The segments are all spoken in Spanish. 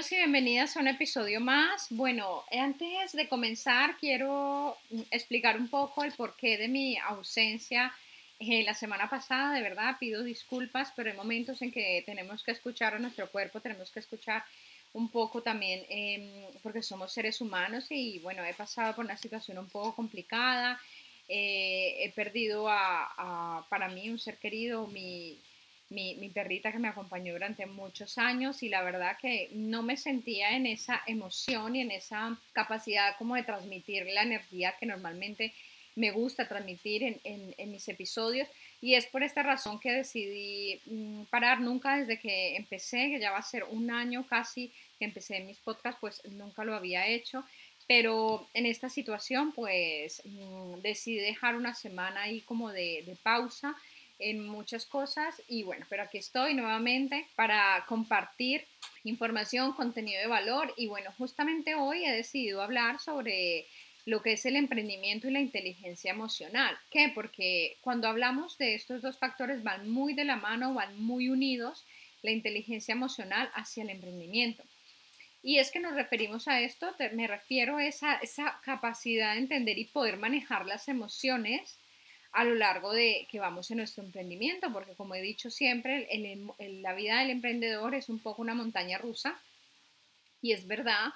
Bienvenidos y bienvenidas a un episodio más. Bueno, antes de comenzar quiero explicar un poco el porqué de mi ausencia eh, la semana pasada. De verdad pido disculpas, pero hay momentos en que tenemos que escuchar a nuestro cuerpo, tenemos que escuchar un poco también em, porque somos seres humanos y bueno, he pasado por una situación un poco complicada. Eh, he perdido a, para mí un ser querido, mi, mi, perrita que me acompañó durante muchos años y la verdad que no me sentía en esa emoción y en esa capacidad como de transmitir la energía que normalmente me gusta transmitir en, mis episodios y es por esta razón que decidí mm, parar nunca desde que empecé, que ya va a ser un año casi que empecé mis podcasts, pues nunca lo había hecho. Pero en esta situación, pues mm, decidí dejar una semana ahí como de, de pausa en muchas cosas y bueno, pero aquí estoy nuevamente para compartir información, contenido de valor y bueno, justamente hoy he decidido hablar sobre lo que es el emprendimiento y la inteligencia emocional. ¿Qué? Porque cuando hablamos de estos dos factores van muy de la mano, van muy unidos, la inteligencia emocional hacia el emprendimiento. Y es que nos referimos a esto, me refiero a esa, esa capacidad de entender y poder manejar las emociones a lo largo de que vamos en nuestro emprendimiento, porque como he dicho siempre, la vida del emprendedor es un poco una montaña rusa y es verdad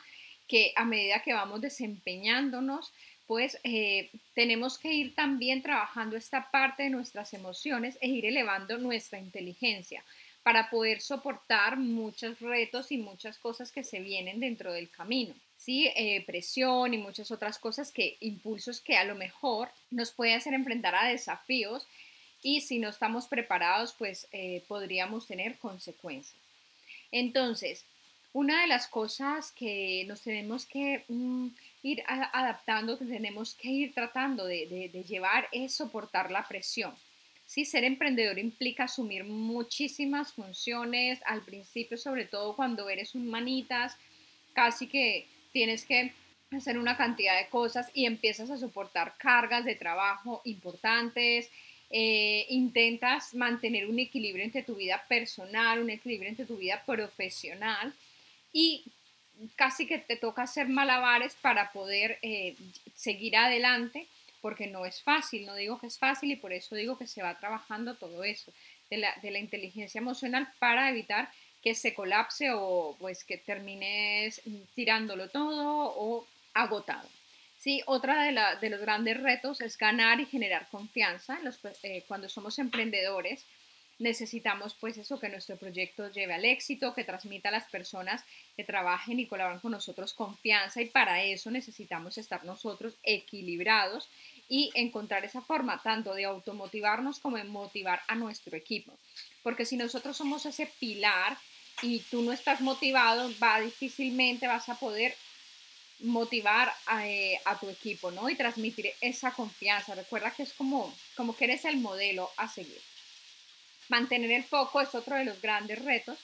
que a medida que vamos desempeñándonos, pues eh, tenemos que ir también trabajando esta parte de nuestras emociones e ir elevando nuestra inteligencia para poder soportar muchos retos y muchas cosas que se vienen dentro del camino. ¿Sí? Eh, presión y muchas otras cosas que, impulsos que a lo mejor nos puede hacer enfrentar a desafíos y si no estamos preparados, pues eh, podríamos tener consecuencias. Entonces, una de las cosas que nos tenemos que mm, ir adaptando, que tenemos que ir tratando de, llevar es soportar la presión. Sí, ser emprendedor implica asumir muchísimas funciones al principio, sobre todo cuando eres un manitas, casi que tienes que hacer una cantidad de cosas y empiezas a soportar cargas de trabajo importantes, eh, intentas mantener un equilibrio entre tu vida personal, un equilibrio entre tu vida profesional y casi que te toca hacer malabares para poder eh, seguir adelante porque no es fácil, no digo que es fácil y por eso digo que se va trabajando todo eso de la, de la inteligencia emocional para evitar que se colapse o pues que termines tirándolo todo o agotado. Sí, otra de, de los grandes retos es ganar y generar confianza. Eh, cuando somos emprendedores necesitamos pues eso, que nuestro proyecto lleve al éxito, que transmita a las personas que trabajen y colaboran con nosotros confianza y para eso necesitamos estar nosotros equilibrados y encontrar esa forma tanto de automotivarnos como de motivar a nuestro equipo. Porque si nosotros somos ese pilar y tú no estás motivado, va difícilmente vas a poder motivar eh, a, tu equipo, ¿no? Y transmitir esa confianza. Recuerda que es como, como que eres el modelo a seguir. Mantener el foco es otro de los grandes retos,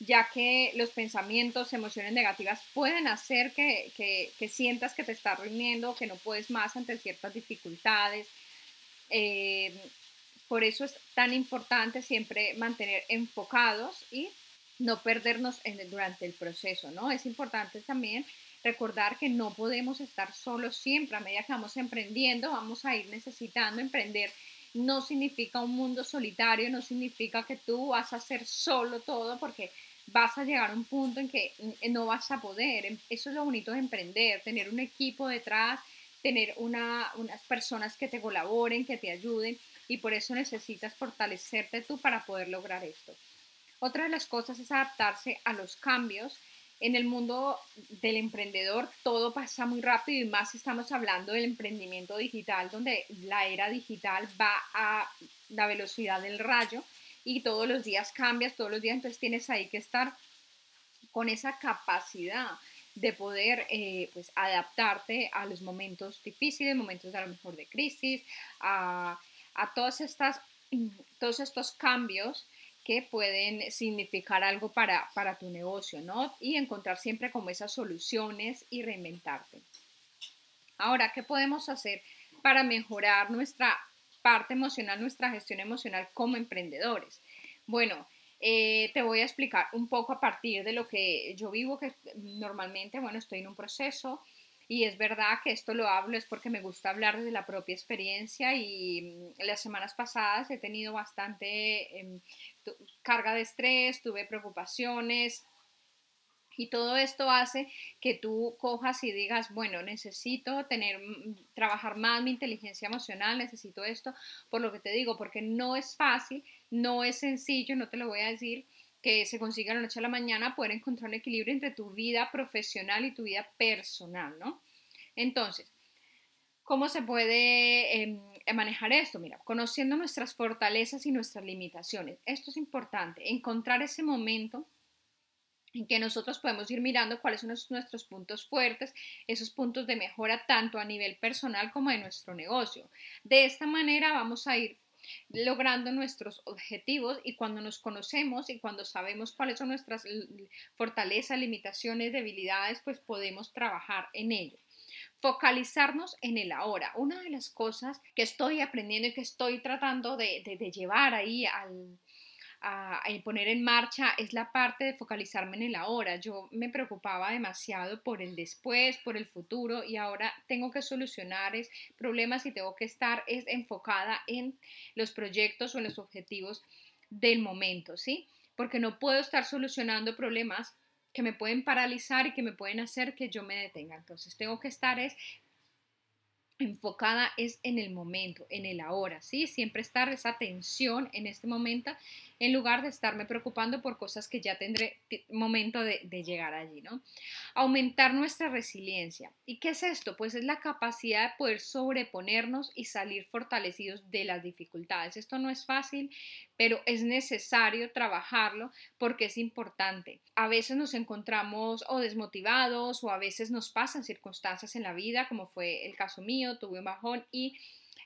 ya que los pensamientos, emociones negativas pueden hacer que, que, sientas que te estás rindiendo, que no puedes más ante ciertas dificultades. Eh, por eso es tan importante siempre mantener enfocados y no perdernos durante el proceso, ¿no? Es importante también recordar que no podemos estar solos siempre. A medida que vamos emprendiendo, vamos a ir necesitando emprender. No significa un mundo solitario, no significa que tú vas a hacer solo todo porque vas a llegar a un punto en que no vas a poder. Eso es lo bonito de emprender, tener un equipo detrás, tener una, unas personas que te colaboren, que te ayuden y por eso necesitas fortalecerte tú para poder lograr esto. Otra de las cosas es adaptarse a los cambios. En el mundo del emprendedor todo pasa muy rápido y más estamos hablando del emprendimiento digital, donde la era digital va a la velocidad del rayo y todos los días cambias, todos los días, entonces tienes ahí que estar con esa capacidad de poder eh, pues, adaptarte a los momentos difíciles, momentos a lo mejor de crisis, a, a todas estas, todos estos cambios que pueden significar algo para, para tu negocio, ¿no? Y encontrar siempre como esas soluciones y reinventarte. Ahora, ¿qué podemos hacer para mejorar nuestra parte emocional, nuestra gestión emocional como emprendedores? Bueno, eh, te voy a explicar un poco a partir de lo que yo vivo, que normalmente, bueno, estoy en un proceso y es verdad que esto lo hablo es porque me gusta hablar de la propia experiencia y mm, las semanas pasadas he tenido bastante em, carga de estrés, tuve preocupaciones, y todo esto hace que tú cojas y digas, bueno, necesito tener, mm, trabajar más mi inteligencia emocional, necesito esto, por lo que te digo, porque no es fácil, no es sencillo, no te lo voy a decir, que se consiga la noche a la mañana poder encontrar un equilibrio entre tu vida profesional y tu vida personal, ¿no? Entonces, ¿cómo se puede em, manejar esto? Mira, conociendo nuestras fortalezas y nuestras limitaciones. Esto es importante, encontrar ese momento en que nosotros podemos ir mirando cuáles son nuestros puntos fuertes, esos puntos de mejora tanto a nivel personal como de nuestro negocio. De esta manera vamos a ir logrando nuestros objetivos y cuando nos conocemos y cuando sabemos cuáles son nuestras fortalezas, limitaciones, debilidades, pues podemos trabajar en ello. Focalizarnos en el ahora. Una de las cosas que estoy aprendiendo y que estoy tratando de, llevar ahí al, a, poner en marcha es la parte de focalizarme en el ahora. Yo me preocupaba demasiado por el después, por el futuro y ahora tengo que solucionar es, problemas y tengo que estar es, enfocada en los proyectos o en los objetivos del momento, ¿sí? Porque no puedo estar solucionando problemas que me pueden paralizar y que me pueden hacer que yo me detenga. Entonces tengo que estar es enfocada es en el momento, en el ahora, ¿sí? Siempre estar esa atención en este momento en lugar de estarme preocupando por cosas que ya tendré momento de, llegar allí, ¿no? Aumentar nuestra resiliencia. ¿Y qué es esto? Pues es la capacidad de poder sobreponernos y salir fortalecidos de las dificultades. Esto no es fácil, pero es necesario trabajarlo porque es importante. A veces nos encontramos o desmotivados o a veces nos pasan circunstancias en la vida, como fue el caso mío, tuve un bajón y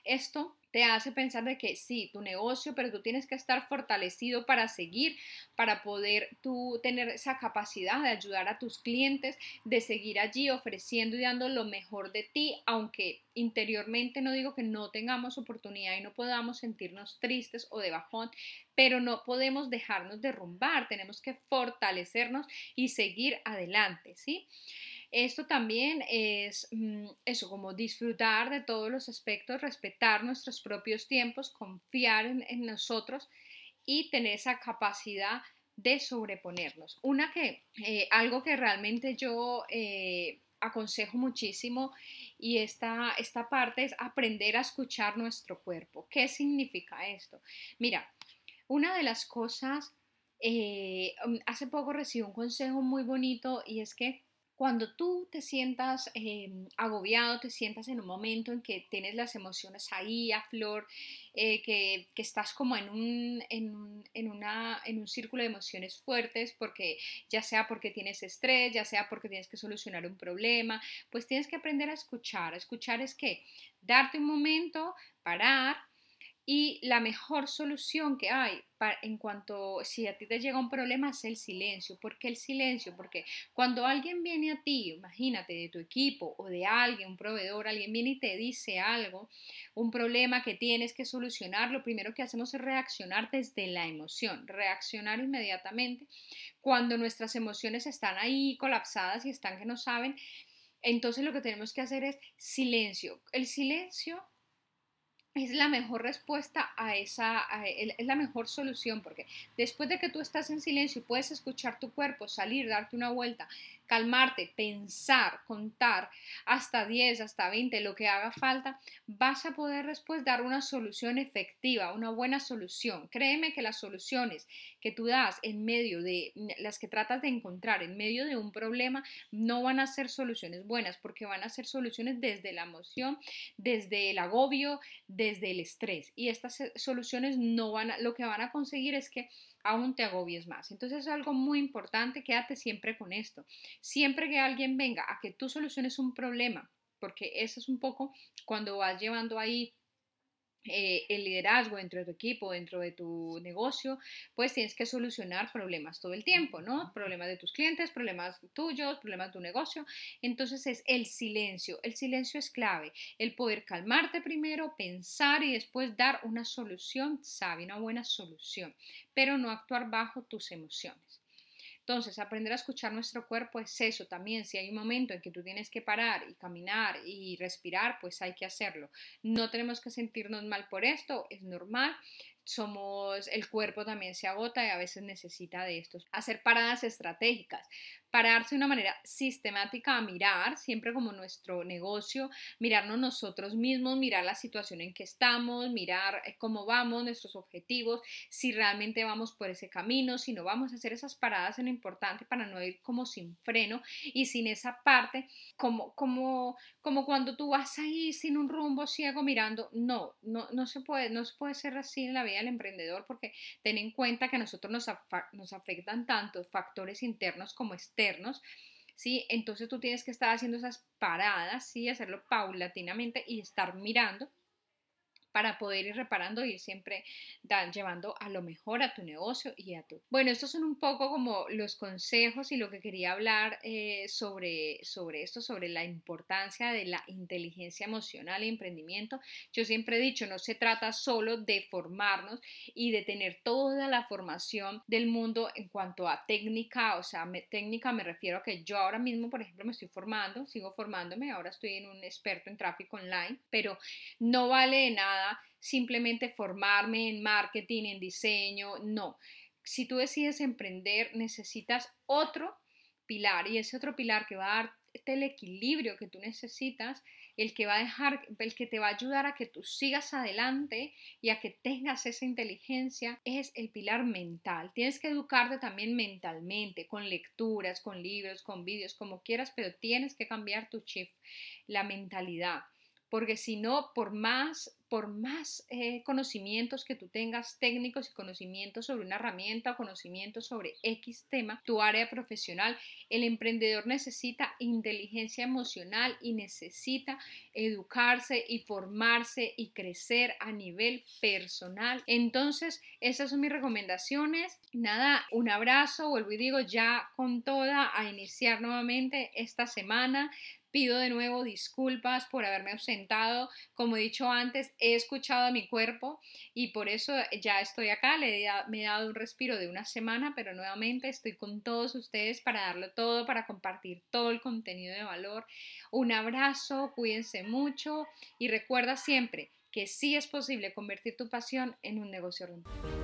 esto te hace pensar de que sí, tu negocio, pero tú tienes que estar fortalecido para seguir, para poder tú tener esa capacidad de ayudar a tus clientes, de seguir allí ofreciendo y dando lo mejor de ti, aunque interiormente no digo que no tengamos oportunidad y no podamos sentirnos tristes o de bajón, pero no podemos dejarnos derrumbar, tenemos que fortalecernos y seguir adelante, ¿sí? Esto también es mm, eso, como disfrutar de todos los aspectos, respetar nuestros propios tiempos, confiar en, nosotros y tener esa capacidad de sobreponernos. Una que, eh, algo que realmente yo eh, aconsejo muchísimo y esta, esta parte es aprender a escuchar nuestro cuerpo. ¿Qué significa esto? Mira, una de las cosas, eh, hace poco recibí un consejo muy bonito y es que cuando tú te sientas em, agobiado, te sientas en un momento en que tienes las emociones ahí a flor, eh, que, estás como en un, en, una, en un círculo de emociones fuertes, porque ya sea porque tienes estrés, ya sea porque tienes que solucionar un problema, pues tienes que aprender a escuchar. Escuchar es que darte un momento, parar, y la mejor solución que hay en cuanto si a ti te llega un problema es el silencio. ¿Por qué el silencio? Porque cuando alguien viene a ti, imagínate de tu equipo o de alguien, un proveedor, alguien viene y te dice algo, un problema que tienes que solucionar, lo primero que hacemos es reaccionar desde la emoción, reaccionar inmediatamente. Cuando nuestras emociones están ahí colapsadas y están que no saben, entonces lo que tenemos que hacer es silencio. El silencio es la mejor respuesta a esa, es la mejor solución, porque después de que tú estás en silencio y puedes escuchar tu cuerpo salir, darte una vuelta, calmarte, pensar, contar hasta 10, hasta 20, lo que haga falta, vas a poder después dar una solución efectiva, una buena solución. Créeme que las soluciones que tú das en medio de las que tratas de encontrar en medio de un problema no van a ser soluciones buenas porque van a ser soluciones desde la emoción, desde el agobio, desde el estrés. Y estas soluciones no van a, lo que van a conseguir es que aún te agobies más. Entonces es algo muy importante, quédate siempre con esto. Siempre que alguien venga a que tú soluciones un problema, porque eso es un poco cuando vas llevando ahí eh, el liderazgo dentro de tu equipo, dentro de tu negocio, pues tienes que solucionar problemas todo el tiempo, ¿no? Problemas de tus clientes, problemas tuyos, problemas de tu negocio. Entonces es el silencio. El silencio es clave. El poder calmarte primero, pensar y después dar una solución sabia, una buena solución, pero no actuar bajo tus emociones. Entonces, aprender a escuchar nuestro cuerpo es eso también. Si hay un momento en que tú tienes que parar y caminar y respirar, pues hay que hacerlo. No tenemos que sentirnos mal por esto, es normal somos, el cuerpo también se agota y a veces necesita de estos. Hacer paradas estratégicas, pararse de una manera sistemática a mirar, siempre como nuestro negocio, mirarnos nosotros mismos, mirar la situación en que estamos, mirar eh, cómo vamos, nuestros objetivos, si realmente vamos por ese camino, si no vamos a hacer esas paradas en lo importante para no ir como sin freno y sin esa parte, como, como, como cuando tú vas ahí sin un rumbo ciego mirando, no, no, no se puede, no se puede ser así en la vida al emprendedor porque ten en cuenta que a nosotros nos, nos afectan tanto factores internos como externos. ¿sí? Entonces tú tienes que estar haciendo esas paradas, ¿sí? Hacerlo paulatinamente y estar mirando para poder ir reparando y ir siempre llevando a lo mejor a tu negocio y a tu. Bueno, estos son un poco como los consejos y lo que quería hablar eh, sobre, sobre esto, sobre la importancia de la inteligencia emocional y emprendimiento. Yo siempre he dicho, no se trata solo de formarnos y de tener toda la formación del mundo en cuanto a técnica, o sea, técnica me refiero a que yo ahora mismo, por ejemplo, me estoy formando, sigo formándome, ahora estoy en un experto en tráfico online, pero no vale nada simplemente formarme en marketing, en diseño, no. Si tú decides emprender, necesitas otro pilar y ese otro pilar que va a darte el equilibrio que tú necesitas, el que va a dejar, el que te va a ayudar a que tú sigas adelante y a que tengas esa inteligencia es el pilar mental. Tienes que educarte también mentalmente, con lecturas, con libros, con vídeos, como quieras, pero tienes que cambiar tu chip, la mentalidad porque si no, por más, por más eh, conocimientos que tú tengas técnicos y conocimientos sobre una herramienta o conocimientos sobre X tema, tu área profesional, el emprendedor necesita inteligencia emocional y necesita educarse y formarse y crecer a nivel personal. Entonces, esas son mis recomendaciones. Nada, un abrazo, vuelvo y digo ya con toda a iniciar nuevamente esta semana. Pido de nuevo disculpas por haberme ausentado. Como he dicho antes, he escuchado a mi cuerpo y por eso ya estoy acá. Le me he dado un respiro de una semana, pero nuevamente estoy con todos ustedes para darlo todo, para compartir todo el contenido de valor. Un abrazo, cuídense mucho y recuerda siempre que sí es posible convertir tu pasión en un negocio rentable.